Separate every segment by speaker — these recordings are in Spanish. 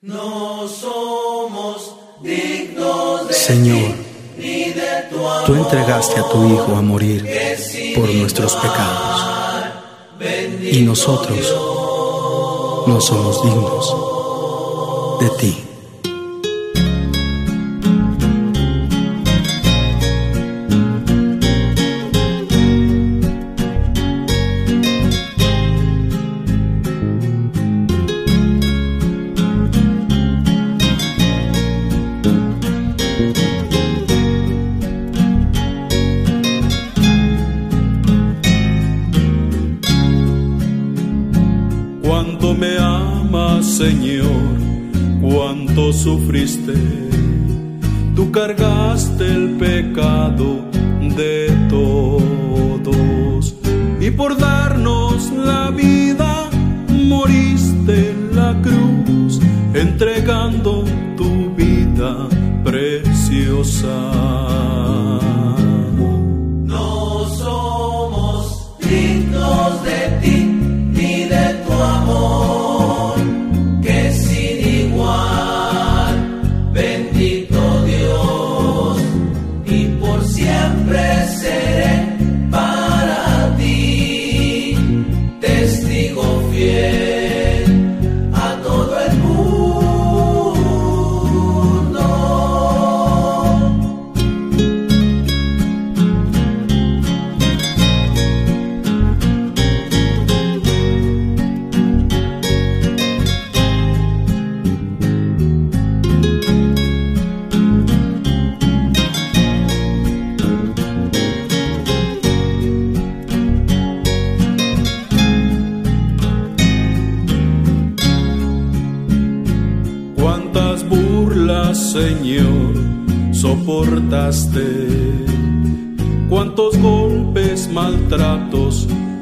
Speaker 1: No somos dignos de
Speaker 2: Señor, tú entregaste a tu Hijo a morir por nuestros pecados. Y nosotros no somos dignos de ti.
Speaker 3: 啊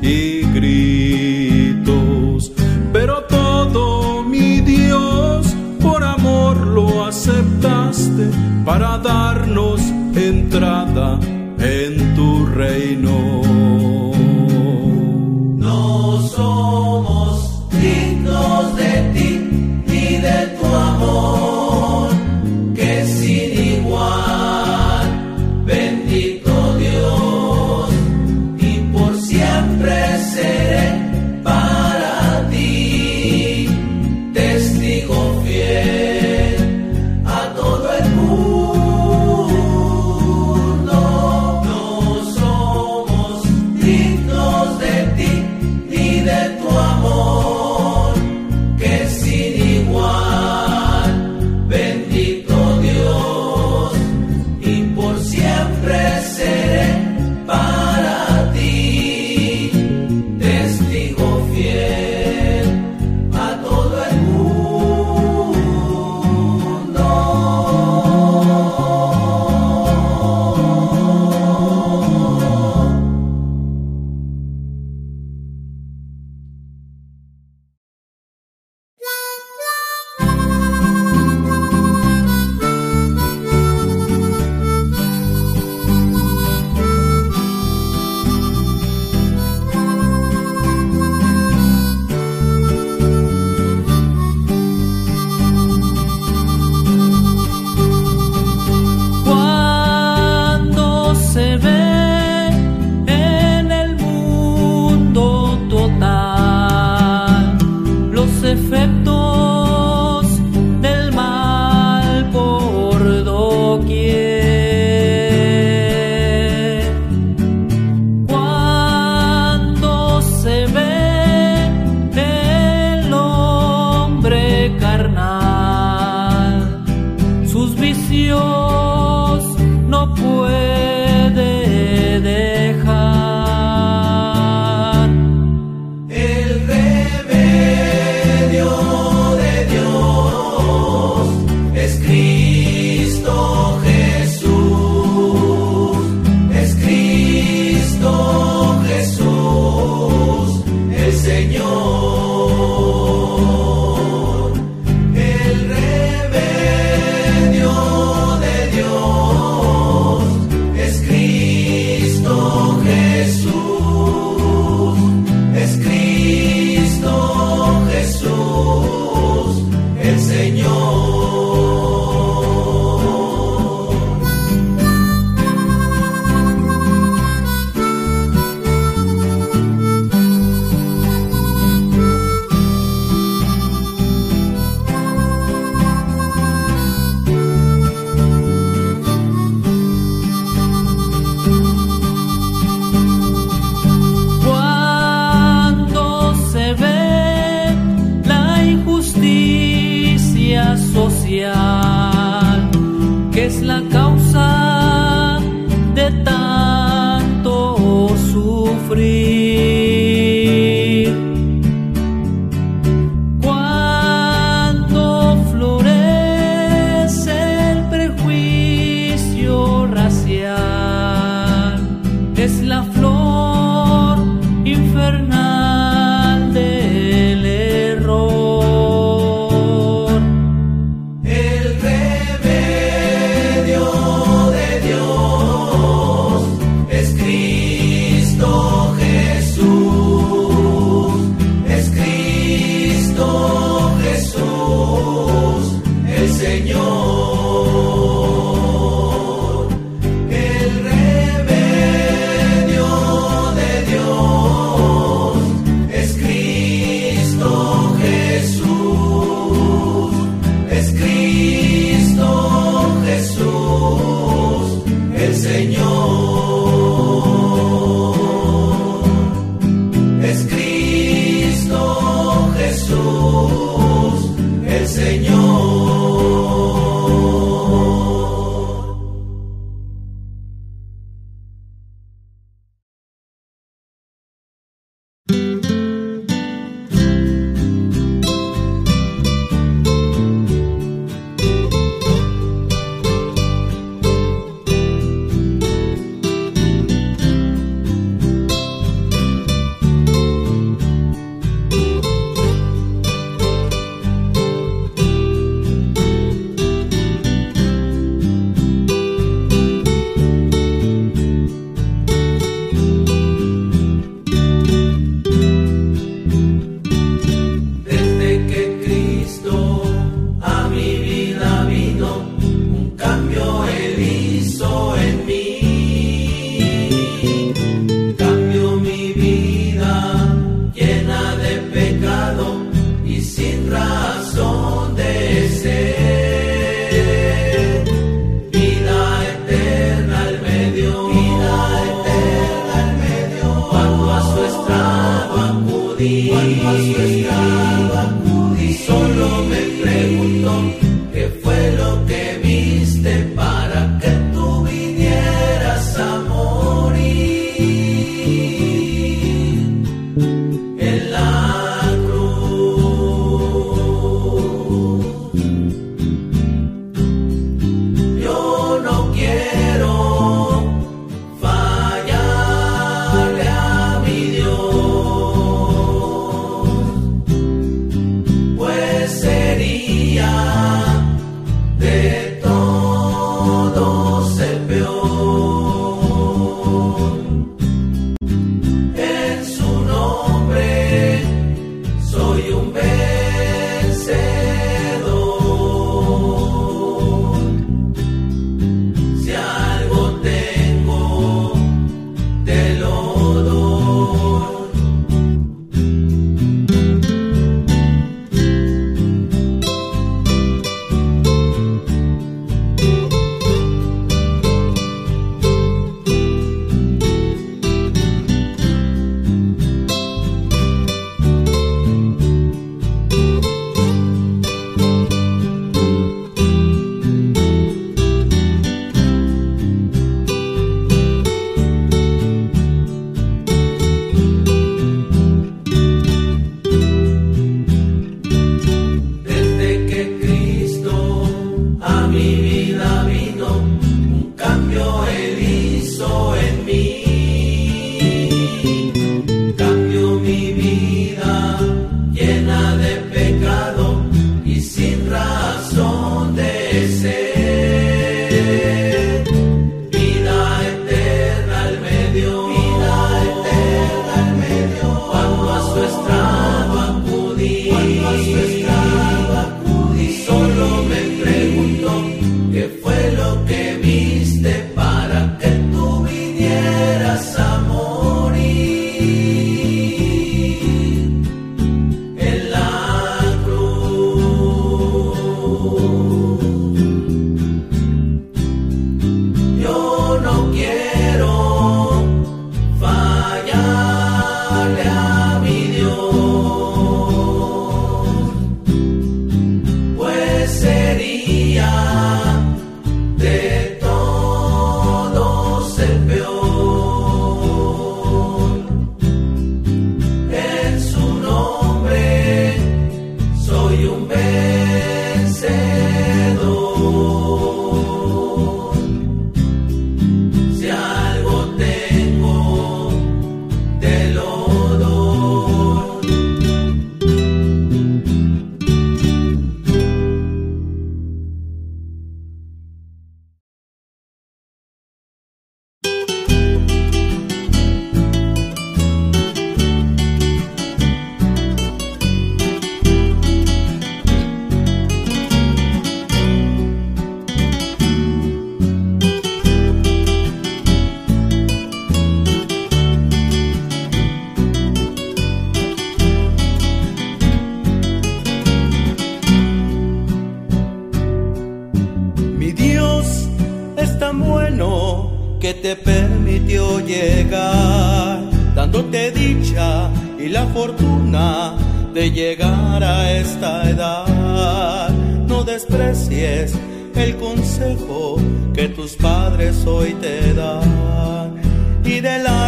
Speaker 3: e.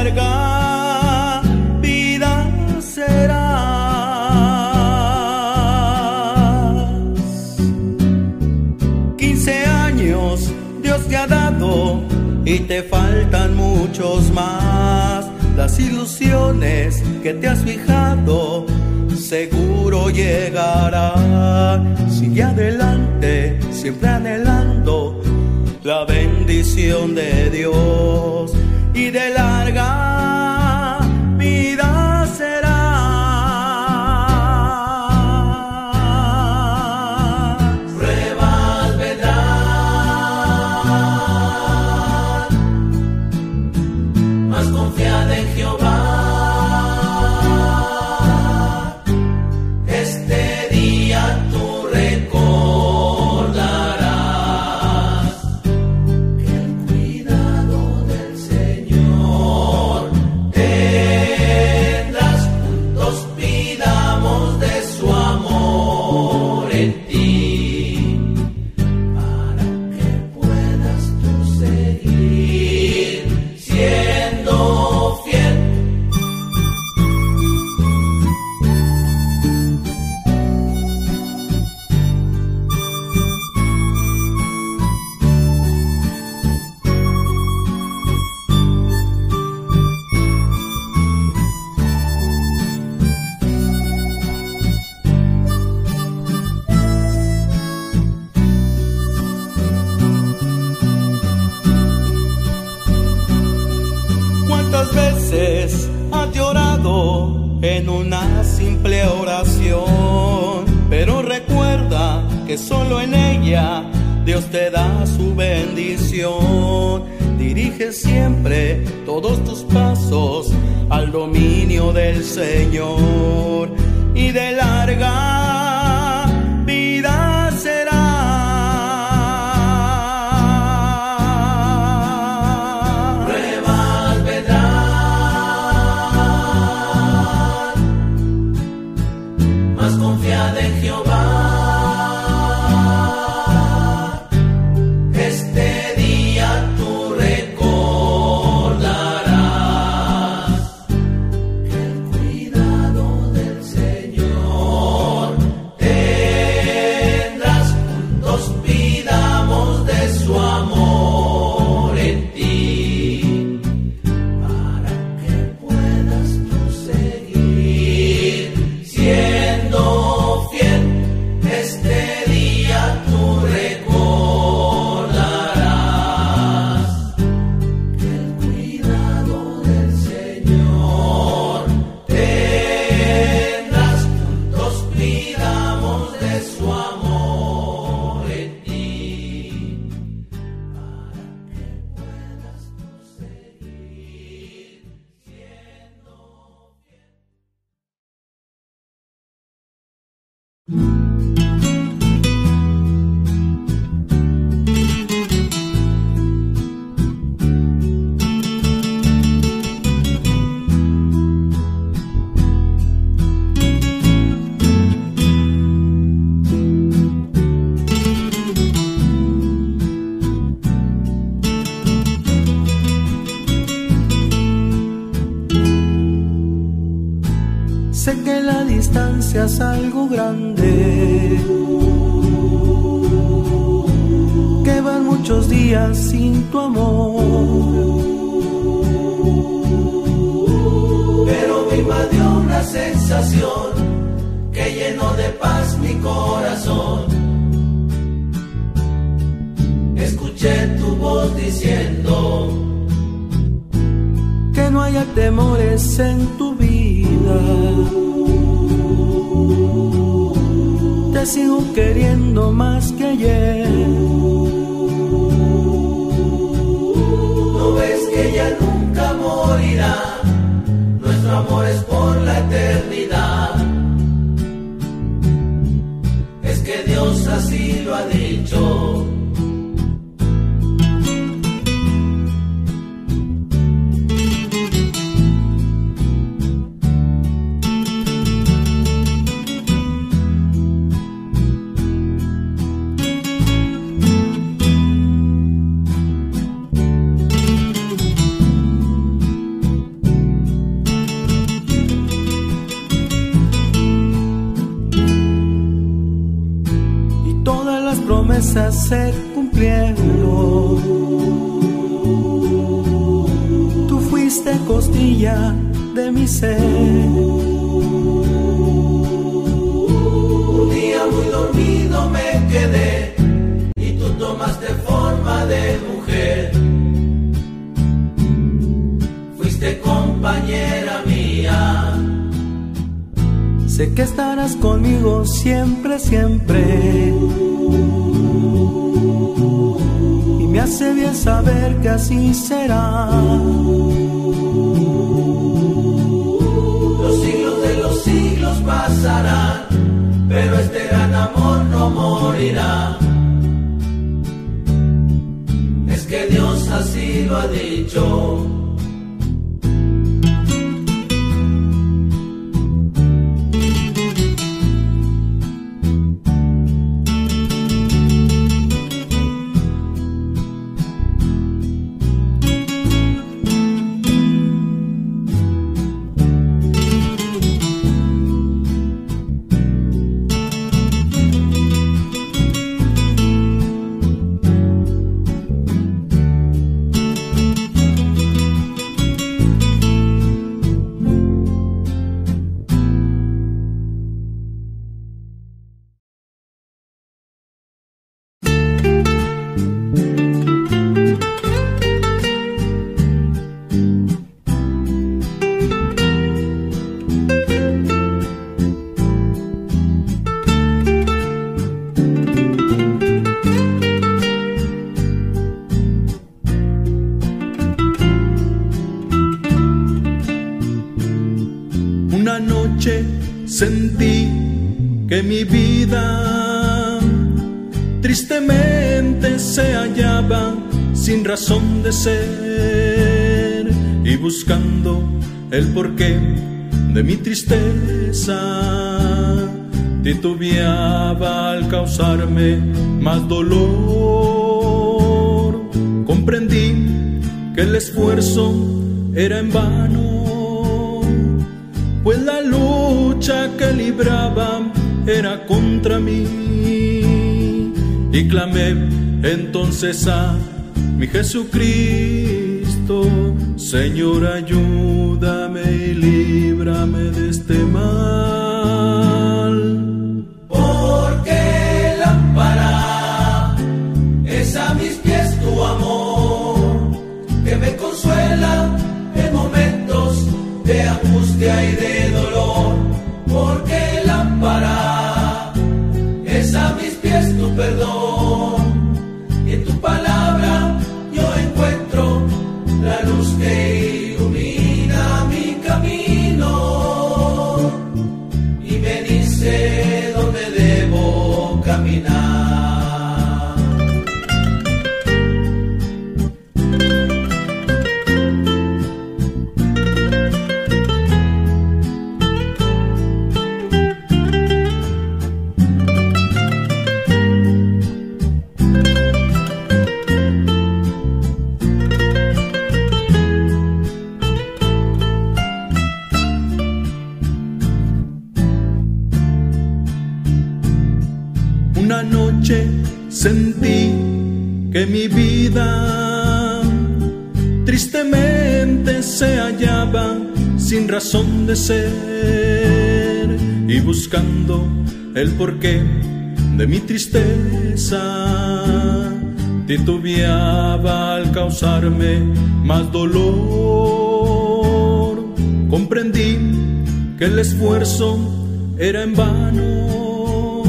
Speaker 3: larga vida serás. 15 años Dios te ha dado y te faltan muchos más. Las ilusiones que te has fijado seguro llegará. Sigue adelante, siempre anhelando la bendición de Dios y de larga Sé que la distancia es algo grande. Sin tu amor.
Speaker 2: Pero me invadió una sensación que llenó de paz mi corazón. Escuché tu voz diciendo
Speaker 3: que no haya temores en tu vida. Te sigo queriendo más que ayer.
Speaker 2: Eternidad. Es que Dios así lo ha dicho.
Speaker 3: Conmigo siempre, siempre. Y me hace bien saber que así será.
Speaker 2: Los siglos de los siglos pasarán, pero este gran amor no morirá. Es que Dios así lo ha dicho.
Speaker 4: Mi vida tristemente se hallaba sin razón de ser y buscando el porqué de mi tristeza titubeaba al causarme más dolor. Comprendí que el esfuerzo era en vano, pues la lucha que libraba era contra mí. Y clamé entonces a mi Jesucristo, Señor, ayúdame y líbrame de este mal.
Speaker 2: Porque lámpara es a mis pies tu amor, que me consuela de ser y buscando el porqué de mi tristeza. Titubeaba al causarme más dolor. Comprendí que el esfuerzo era en vano,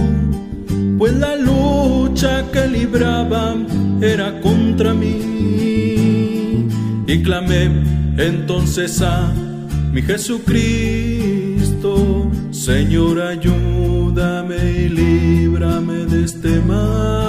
Speaker 2: pues la lucha que libraba era contra mí. Y clamé entonces a mi Jesucristo, Señor, ayúdame y líbrame de este mal.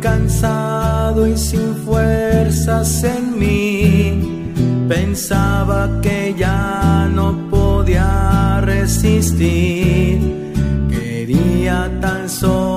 Speaker 3: cansado y sin fuerzas en mí. Pensaba que ya no podía resistir. Quería tan solo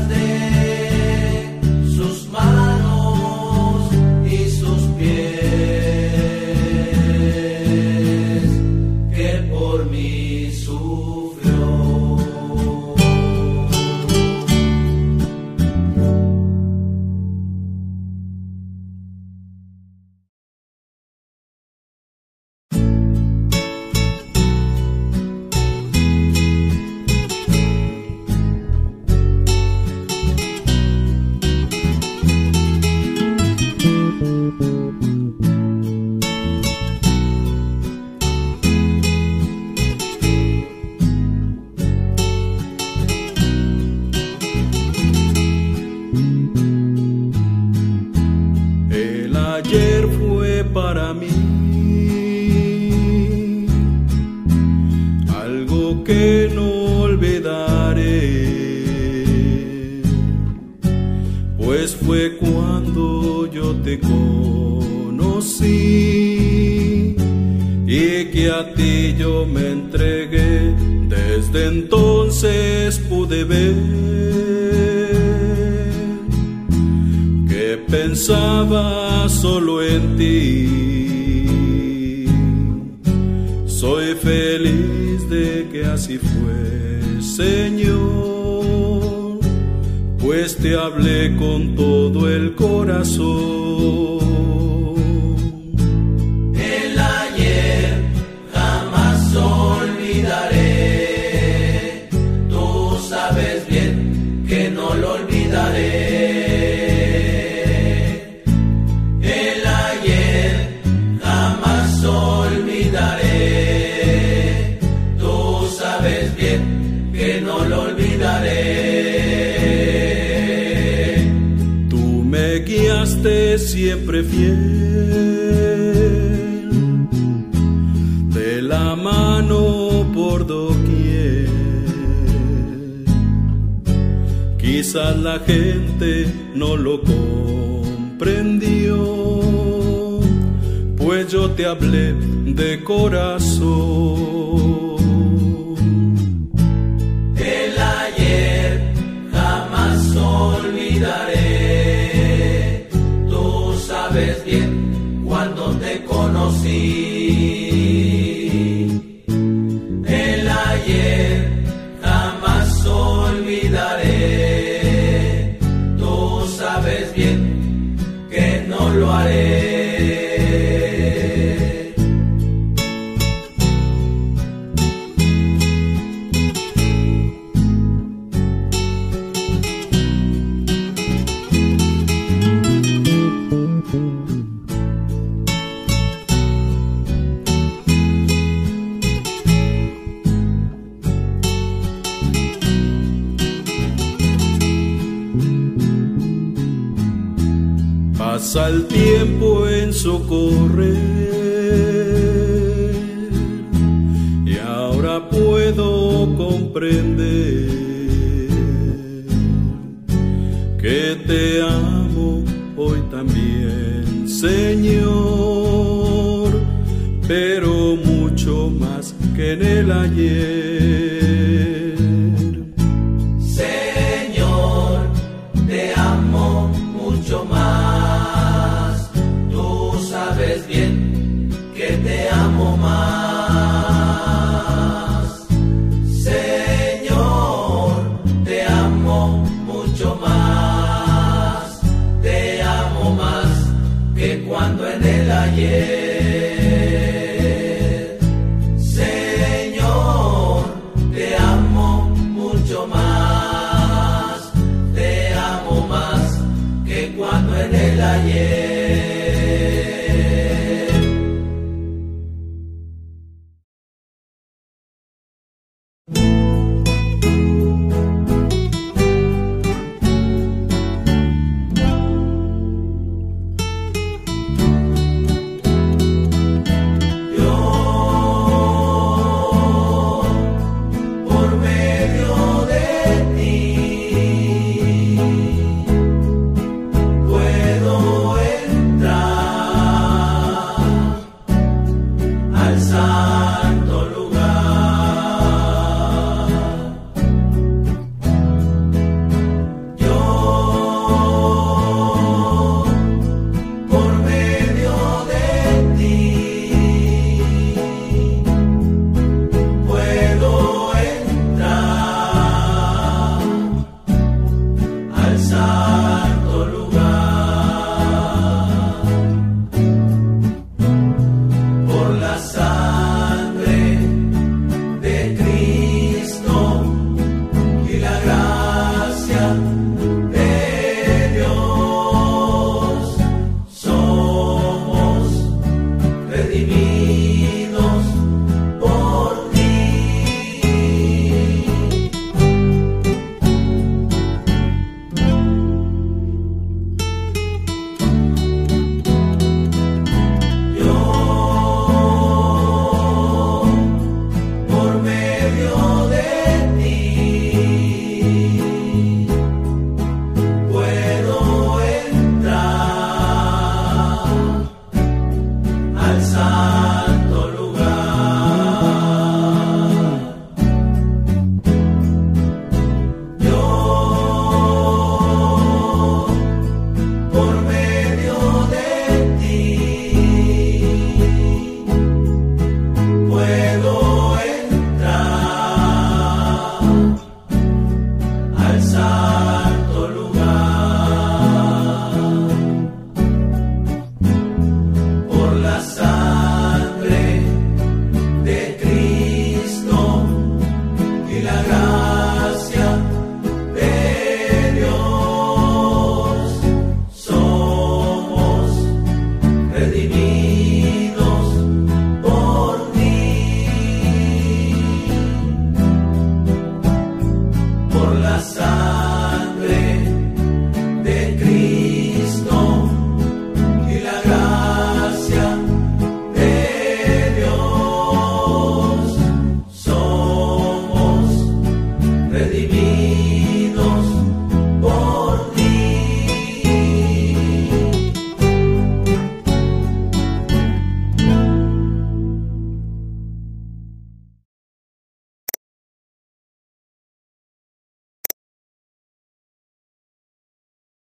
Speaker 3: Sunday. yo te conocí y que a ti yo me entregué, desde entonces pude ver que pensaba solo en ti. Soy feliz de que así fue, Señor te hablé con todo el corazón. quizás la gente no lo comprendió, pues yo
Speaker 5: te hablé de corazón. El ayer jamás olvidaré, tú sabes bien. pasa el tiempo en socorrer y ahora puedo comprender que
Speaker 4: te amo hoy también, Señor, pero mucho más que en el
Speaker 2: ayer. en el ayer. Casa.